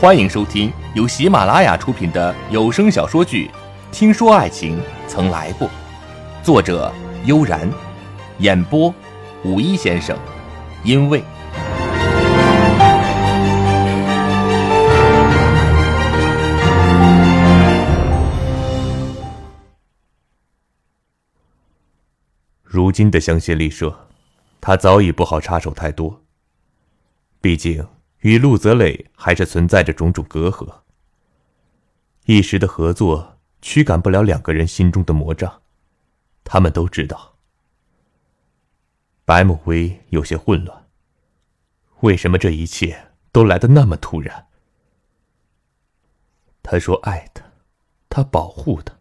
欢迎收听由喜马拉雅出品的有声小说剧《听说爱情曾来过》，作者悠然，演播五一先生，因为如今的香榭丽舍，他早已不好插手太多，毕竟。与陆泽磊还是存在着种种隔阂，一时的合作驱赶不了两个人心中的魔障，他们都知道。白慕薇有些混乱，为什么这一切都来得那么突然？他说爱他，他保护他，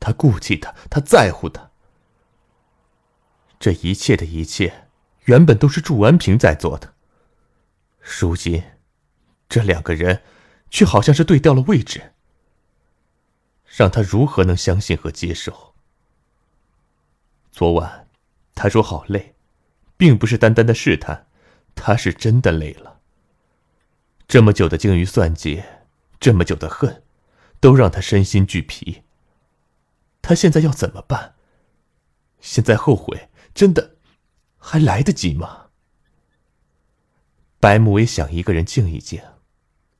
他顾忌他，他在乎他。这一切的一切，原本都是祝安平在做的。如今，这两个人却好像是对调了位置，让他如何能相信和接受？昨晚他说好累，并不是单单的试探，他是真的累了。这么久的精于算计，这么久的恨，都让他身心俱疲。他现在要怎么办？现在后悔，真的还来得及吗？白慕薇想一个人静一静，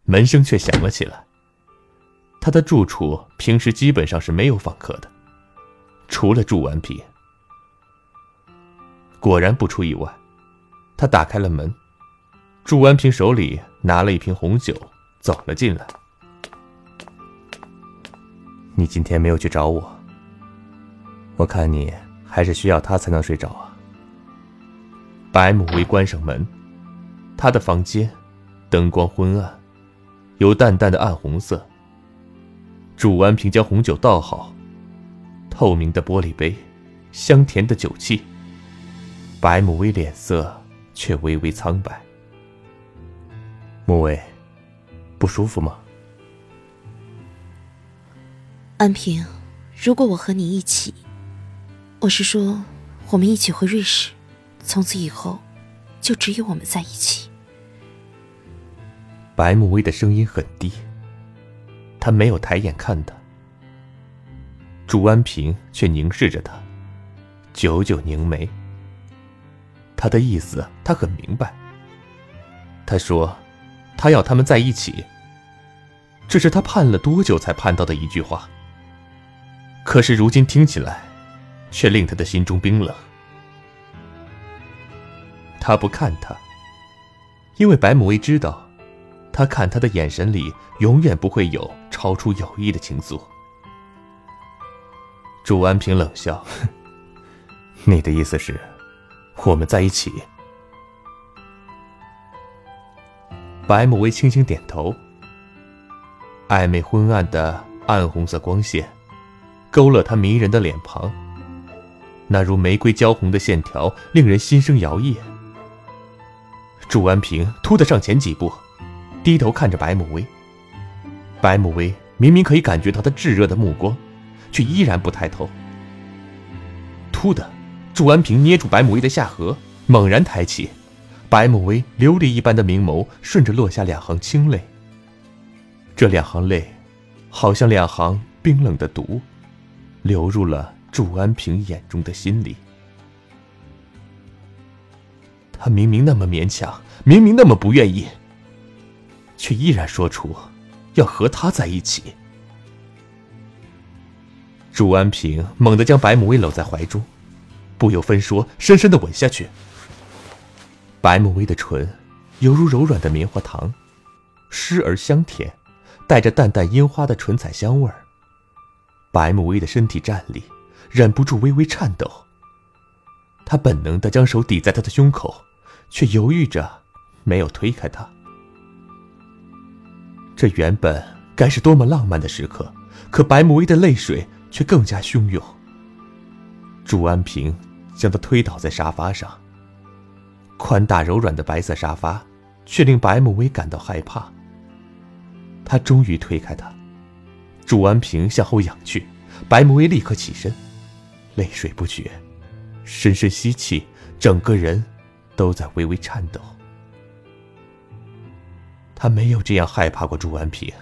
门声却响了起来。他的住处平时基本上是没有访客的，除了祝完平。果然不出意外，他打开了门，祝完平手里拿了一瓶红酒，走了进来。你今天没有去找我，我看你还是需要他才能睡着啊。白慕薇关上门。他的房间，灯光昏暗，有淡淡的暗红色。祝安平将红酒倒好，透明的玻璃杯，香甜的酒气。白母薇脸色却微微苍白。慕薇，不舒服吗？安平，如果我和你一起，我是说，我们一起回瑞士，从此以后，就只有我们在一起。白慕薇的声音很低，他没有抬眼看他。朱安平却凝视着他，久久凝眉。他的意思他很明白。他说：“他要他们在一起。”这是他盼了多久才盼到的一句话。可是如今听起来，却令他的心中冰冷。他不看他，因为白慕薇知道。他看他的眼神里永远不会有超出友谊的情愫。祝安平冷笑：“ 你的意思是，我们在一起？”白慕薇轻轻点头。暧昧昏暗的暗红色光线，勾勒他迷人的脸庞。那如玫瑰娇红的线条，令人心生摇曳。祝安平突的上前几步。低头看着白慕薇，白慕薇明明可以感觉到他炙热的目光，却依然不抬头。突的，祝安平捏住白慕薇的下颌，猛然抬起，白慕薇琉璃一般的明眸顺着落下两行清泪。这两行泪，好像两行冰冷的毒，流入了祝安平眼中的心里。他明明那么勉强，明明那么不愿意。却依然说出要和他在一起。朱安平猛地将白慕薇搂在怀中，不由分说，深深的吻下去。白慕薇的唇犹如柔软的棉花糖，湿而香甜，带着淡淡樱花的唇彩香味儿。白慕薇的身体站立，忍不住微微颤抖。他本能的将手抵在他的胸口，却犹豫着没有推开他。这原本该是多么浪漫的时刻，可白慕薇的泪水却更加汹涌。祝安平将她推倒在沙发上。宽大柔软的白色沙发，却令白慕薇感到害怕。他终于推开他，祝安平向后仰去，白慕薇立刻起身，泪水不绝，深深吸气，整个人都在微微颤抖。他没有这样害怕过朱安平。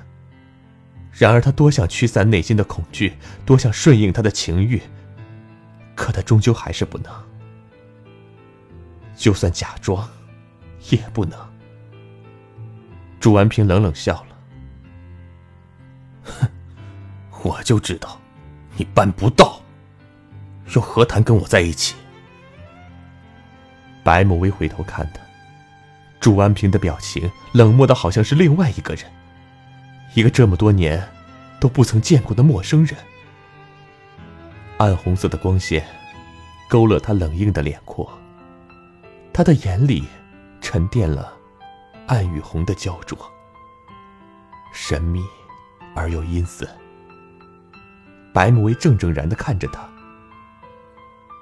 然而他多想驱散内心的恐惧，多想顺应他的情欲，可他终究还是不能。就算假装，也不能。朱安平冷冷笑了：“哼，我就知道，你办不到，又何谈跟我在一起？”白慕薇回头看他，朱安平的表情冷漠的好像是另外一个人，一个这么多年都不曾见过的陌生人。暗红色的光线勾勒他冷硬的脸廓，他的眼里沉淀了暗与红的焦灼，神秘而又阴森。白慕薇怔怔然的看着他，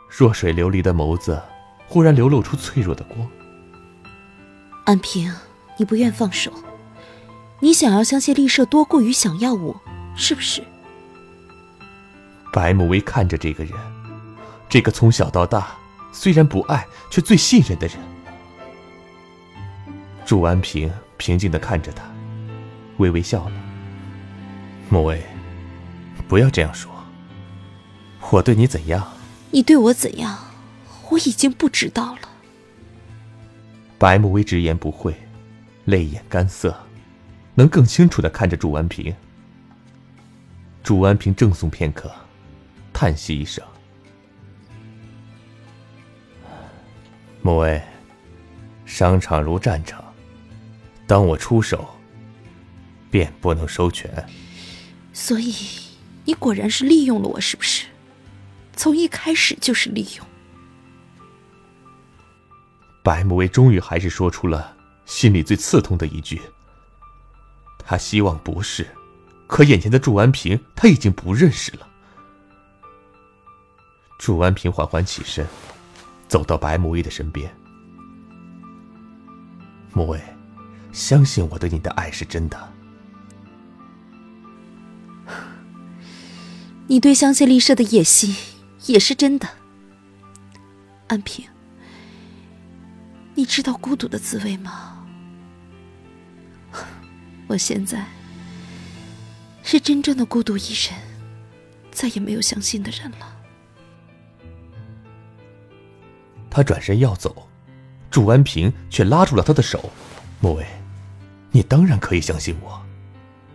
弱水流离的眸子。忽然流露出脆弱的光。安平，你不愿放手，你想要相信丽舍多过于想要我，是不是？白慕薇看着这个人，这个从小到大虽然不爱却最信任的人。祝安平平静的看着他，微微笑了。慕薇，不要这样说。我对你怎样？你对我怎样？我已经不知道了。白慕薇直言不讳，泪眼干涩，能更清楚的看着祝安平。祝安平怔诵片刻，叹息一声：“慕薇，商场如战场，当我出手，便不能收权。所以，你果然是利用了我，是不是？从一开始就是利用。”白慕薇终于还是说出了心里最刺痛的一句。他希望不是，可眼前的祝安平他已经不认识了。祝安平缓缓起身，走到白慕薇的身边。慕薇，相信我对你的爱是真的。你对香榭丽舍的野心也是真的，安平。你知道孤独的滋味吗？我现在是真正的孤独一人，再也没有相信的人了。他转身要走，祝安平却拉住了他的手：“莫薇，你当然可以相信我，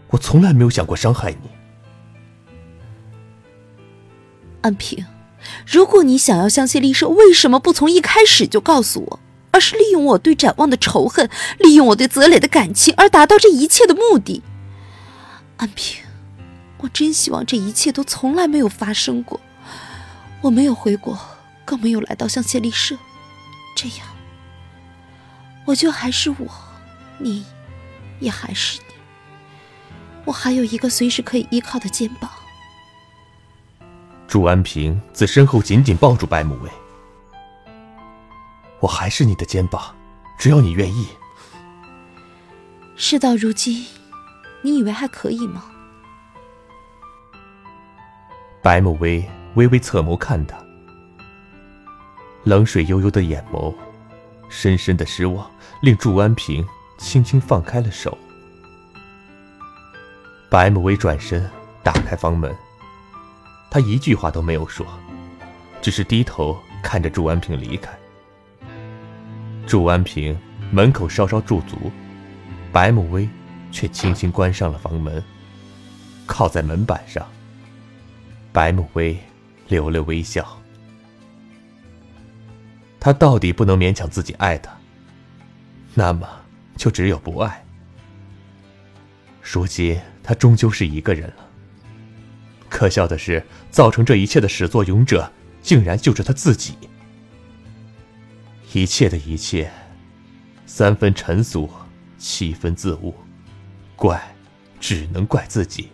我从来没有想过伤害你。”安平，如果你想要相信丽舍，为什么不从一开始就告诉我？而是利用我对展望的仇恨，利用我对泽磊的感情，而达到这一切的目的。安平，我真希望这一切都从来没有发生过。我没有回国，更没有来到香榭丽舍，这样，我就还是我，你，也还是你。我还有一个随时可以依靠的肩膀。祝安平自身后紧紧抱住白慕薇。我还是你的肩膀，只要你愿意。事到如今，你以为还可以吗？白慕薇微微侧眸看他，冷水悠悠的眼眸，深深的失望，令祝安平轻轻放开了手。白慕薇转身打开房门，他一句话都没有说，只是低头看着祝安平离开。祝安平门口稍稍驻足，白慕薇却轻轻关上了房门，靠在门板上。白慕薇留了微笑。他到底不能勉强自己爱他，那么就只有不爱。如今他终究是一个人了。可笑的是，造成这一切的始作俑者，竟然就是他自己。一切的一切，三分尘俗，七分自误，怪，只能怪自己。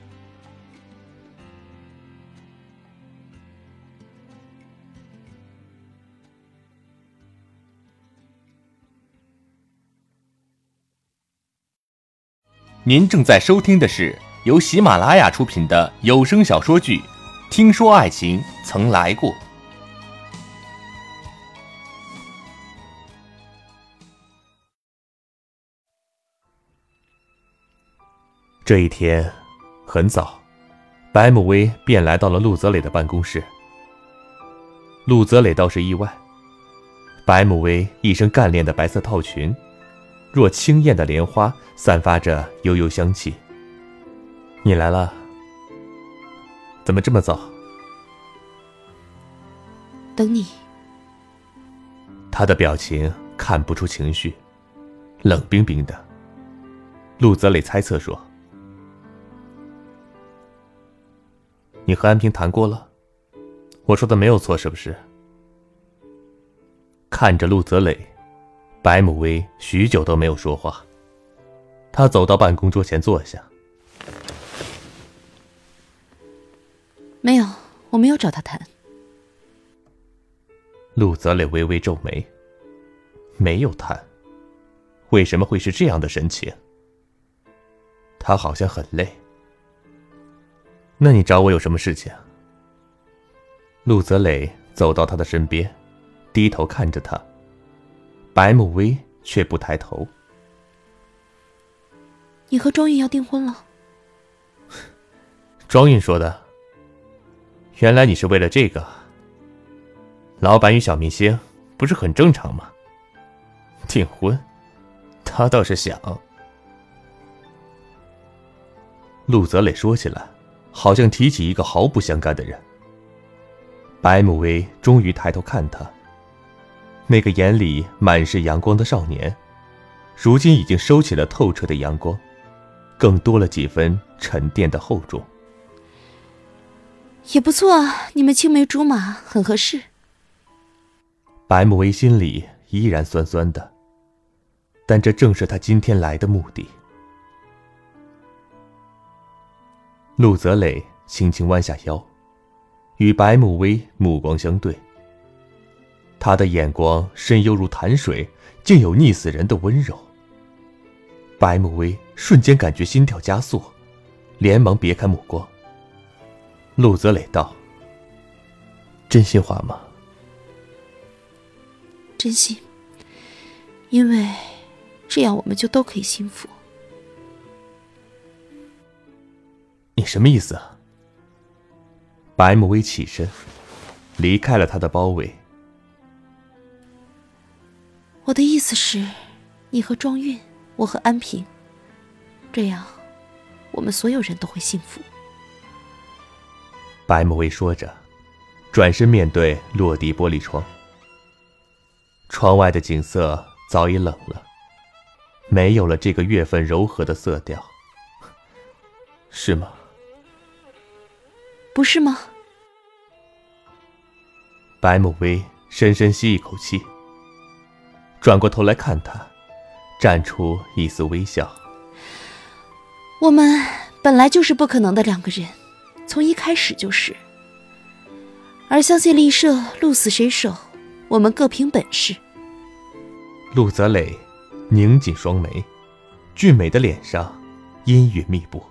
您正在收听的是由喜马拉雅出品的有声小说剧《听说爱情曾来过》。这一天很早，白慕薇便来到了陆泽磊的办公室。陆泽磊倒是意外，白慕薇一身干练的白色套裙，若轻艳的莲花，散发着幽幽香气。你来了？怎么这么早？等你。他的表情看不出情绪，冷冰冰的。陆泽磊猜测说：“你和安平谈过了，我说的没有错，是不是？”看着陆泽磊，白母薇许久都没有说话。他走到办公桌前坐下。没有，我没有找他谈。陆泽磊微微皱眉，没有谈，为什么会是这样的神情？他好像很累。那你找我有什么事情？陆泽磊走到他的身边，低头看着他。白慕薇却不抬头。你和庄韵要订婚了？庄韵说的。原来你是为了这个。老板与小明星不是很正常吗？订婚，他倒是想。陆泽磊说起来，好像提起一个毫不相干的人。白慕薇终于抬头看他，那个眼里满是阳光的少年，如今已经收起了透彻的阳光，更多了几分沉淀的厚重。也不错啊，你们青梅竹马，很合适。白慕薇心里依然酸酸的，但这正是他今天来的目的。陆泽磊轻轻弯下腰，与白慕薇目光相对。他的眼光深幽如潭水，竟有溺死人的温柔。白慕薇瞬间感觉心跳加速，连忙别开目光。陆泽磊道：“真心话吗？”真心，因为这样我们就都可以幸福。你什么意思啊？白慕薇起身，离开了他的包围。我的意思是，你和庄韵，我和安平，这样，我们所有人都会幸福。白慕薇说着，转身面对落地玻璃窗。窗外的景色早已冷了，没有了这个月份柔和的色调，是吗？不是吗？白慕薇深深吸一口气，转过头来看他，绽出一丝微笑。我们本来就是不可能的两个人，从一开始就是。而相信丽舍，鹿死谁手？我们各凭本事。陆泽磊拧紧双眉，俊美的脸上阴云密布。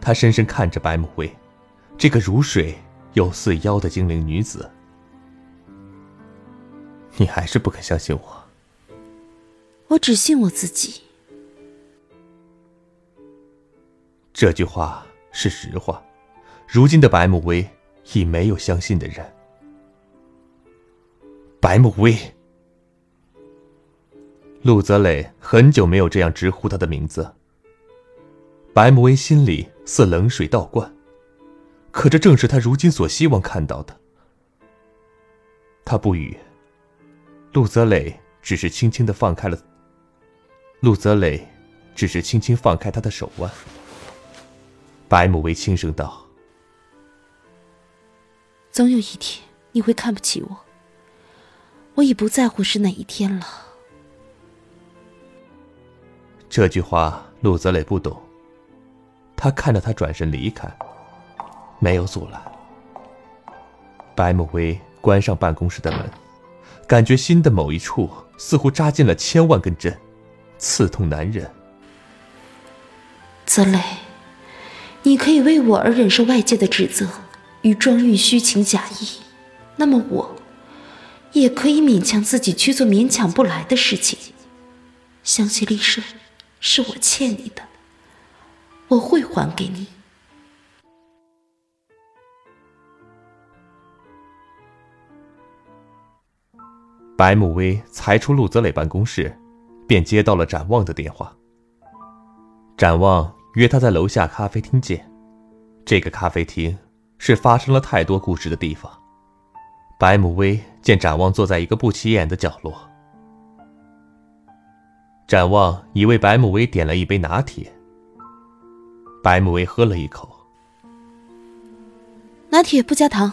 他深深看着白慕薇，这个如水又似妖的精灵女子。你还是不肯相信我？我只信我自己。这句话是实话。如今的白慕薇已没有相信的人。白慕薇。陆泽磊很久没有这样直呼他的名字。白慕薇心里似冷水倒灌，可这正是他如今所希望看到的。他不语。陆泽磊只是轻轻的放开了。陆泽磊只是轻轻放开他的手腕。白慕薇轻声道：“总有一天你会看不起我。我已不在乎是哪一天了。”这句话，陆泽磊不懂。他看着他转身离开，没有阻拦。白慕薇关上办公室的门，感觉心的某一处似乎扎进了千万根针，刺痛难忍。泽磊，你可以为我而忍受外界的指责与庄韵虚情假意，那么我，也可以勉强自己去做勉强不来的事情。相信丽舍。是我欠你的，我会还给你。白慕薇才出陆泽磊办公室，便接到了展望的电话。展望约他在楼下咖啡厅见。这个咖啡厅是发生了太多故事的地方。白慕薇见展望坐在一个不起眼的角落，展望已为白慕薇点了一杯拿铁。白慕薇喝了一口，拿铁不加糖。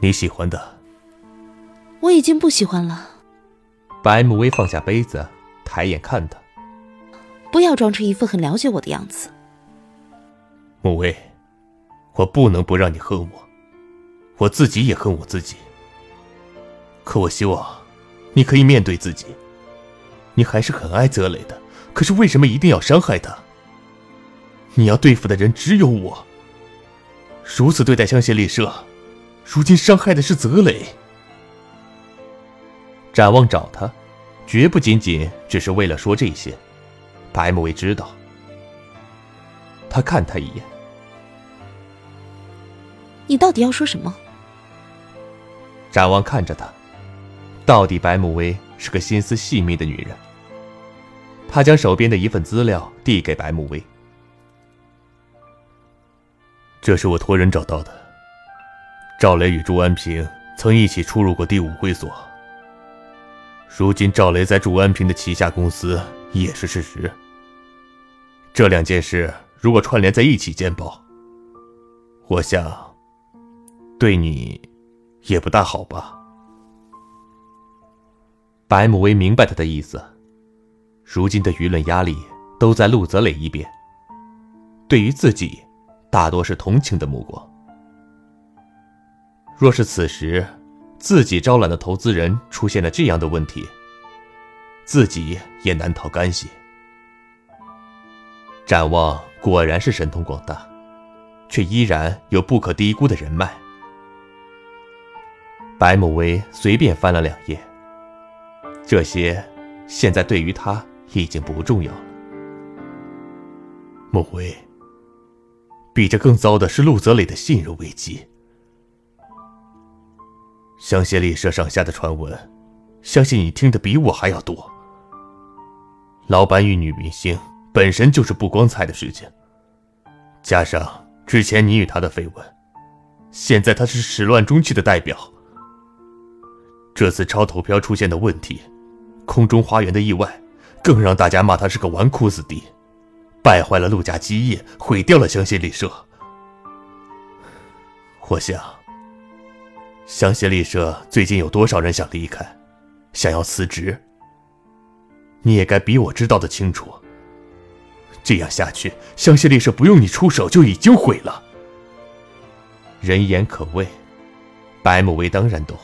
你喜欢的。我已经不喜欢了。白慕薇放下杯子，抬眼看他。不要装出一副很了解我的样子。慕薇，我不能不让你恨我，我自己也恨我自己。可我希望，你可以面对自己。你还是很爱泽磊的，可是为什么一定要伤害他？你要对付的人只有我。如此对待香榭丽舍，如今伤害的是泽磊。展望找他，绝不仅仅只是为了说这些。白慕薇知道，他看他一眼。你到底要说什么？展望看着他，到底白慕薇是个心思细密的女人。他将手边的一份资料递给白慕薇，这是我托人找到的。赵雷与朱安平曾一起出入过第五会所。如今赵雷在祝安平的旗下公司也是事实。这两件事如果串联在一起见报，我想对你也不大好吧。白慕薇明白他的意思，如今的舆论压力都在陆泽磊一边，对于自己大多是同情的目光。若是此时，自己招揽的投资人出现了这样的问题，自己也难逃干系。展望果然是神通广大，却依然有不可低估的人脉。白慕薇随便翻了两页，这些现在对于他已经不重要了。慕薇，比这更糟的是陆泽磊的信任危机。香榭丽舍上下的传闻，相信你听得比我还要多。老板与女明星本身就是不光彩的事情，加上之前你与他的绯闻，现在他是始乱终弃的代表。这次超投票出现的问题，空中花园的意外，更让大家骂他是个纨绔子弟，败坏了陆家基业，毁掉了香榭丽舍。我想。香榭丽舍最近有多少人想离开，想要辞职？你也该比我知道的清楚。这样下去，香榭丽舍不用你出手就已经毁了。人言可畏，白慕薇当然懂。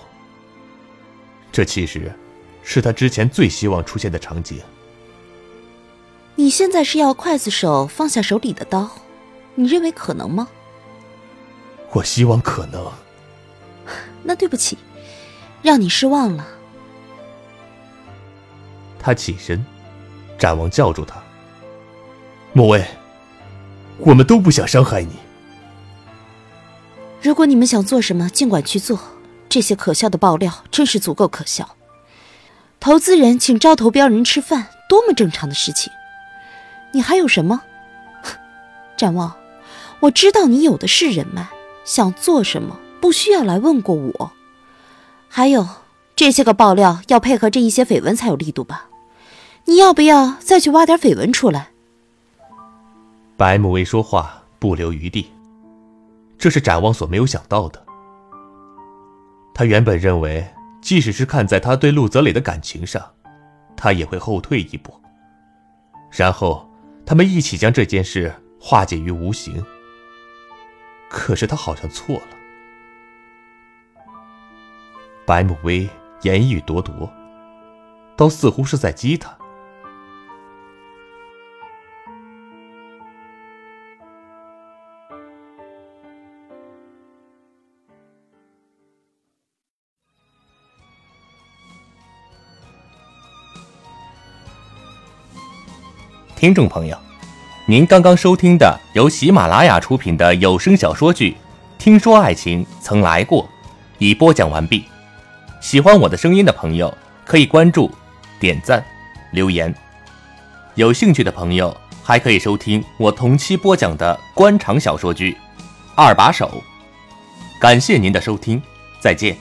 这其实，是他之前最希望出现的场景。你现在是要刽子手放下手里的刀？你认为可能吗？我希望可能。那对不起，让你失望了。他起身，展望叫住他：“莫威，我们都不想伤害你。如果你们想做什么，尽管去做。这些可笑的爆料真是足够可笑。投资人请招投标人吃饭，多么正常的事情。你还有什么？展望，我知道你有的是人脉，想做什么？”不需要来问过我。还有这些个爆料要配合这一些绯闻才有力度吧？你要不要再去挖点绯闻出来？白慕薇说话不留余地，这是展望所没有想到的。他原本认为，即使是看在他对陆泽磊的感情上，他也会后退一步，然后他们一起将这件事化解于无形。可是他好像错了。白慕薇言语咄咄，倒似乎是在激他。听众朋友，您刚刚收听的由喜马拉雅出品的有声小说剧《听说爱情曾来过》，已播讲完毕。喜欢我的声音的朋友，可以关注、点赞、留言。有兴趣的朋友，还可以收听我同期播讲的官场小说剧《二把手》。感谢您的收听，再见。